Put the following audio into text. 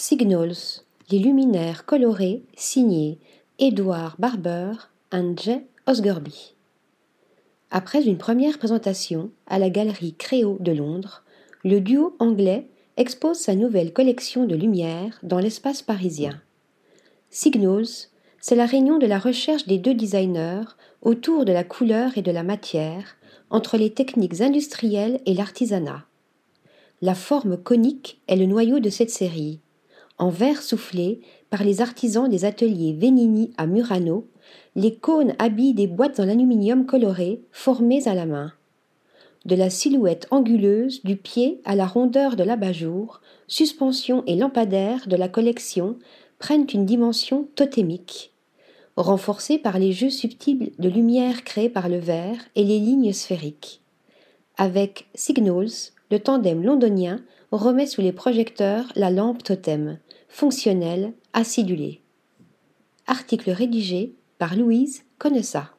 Signals, les luminaires colorés signés Edward Barber and Jay Osgerby. Après une première présentation à la galerie Créo de Londres, le duo anglais expose sa nouvelle collection de lumière dans l'espace parisien. Signals, c'est la réunion de la recherche des deux designers autour de la couleur et de la matière, entre les techniques industrielles et l'artisanat. La forme conique est le noyau de cette série, en verre soufflé par les artisans des ateliers Venini à Murano, les cônes habillent des boîtes en aluminium coloré formées à la main. De la silhouette anguleuse du pied à la rondeur de l'abat-jour, suspension et lampadaire de la collection prennent une dimension totémique. Renforcés par les jeux subtils de lumière créés par le verre et les lignes sphériques. Avec Signals, le tandem londonien remet sous les projecteurs la lampe totem, fonctionnelle, acidulée. Article rédigé par Louise Connessa.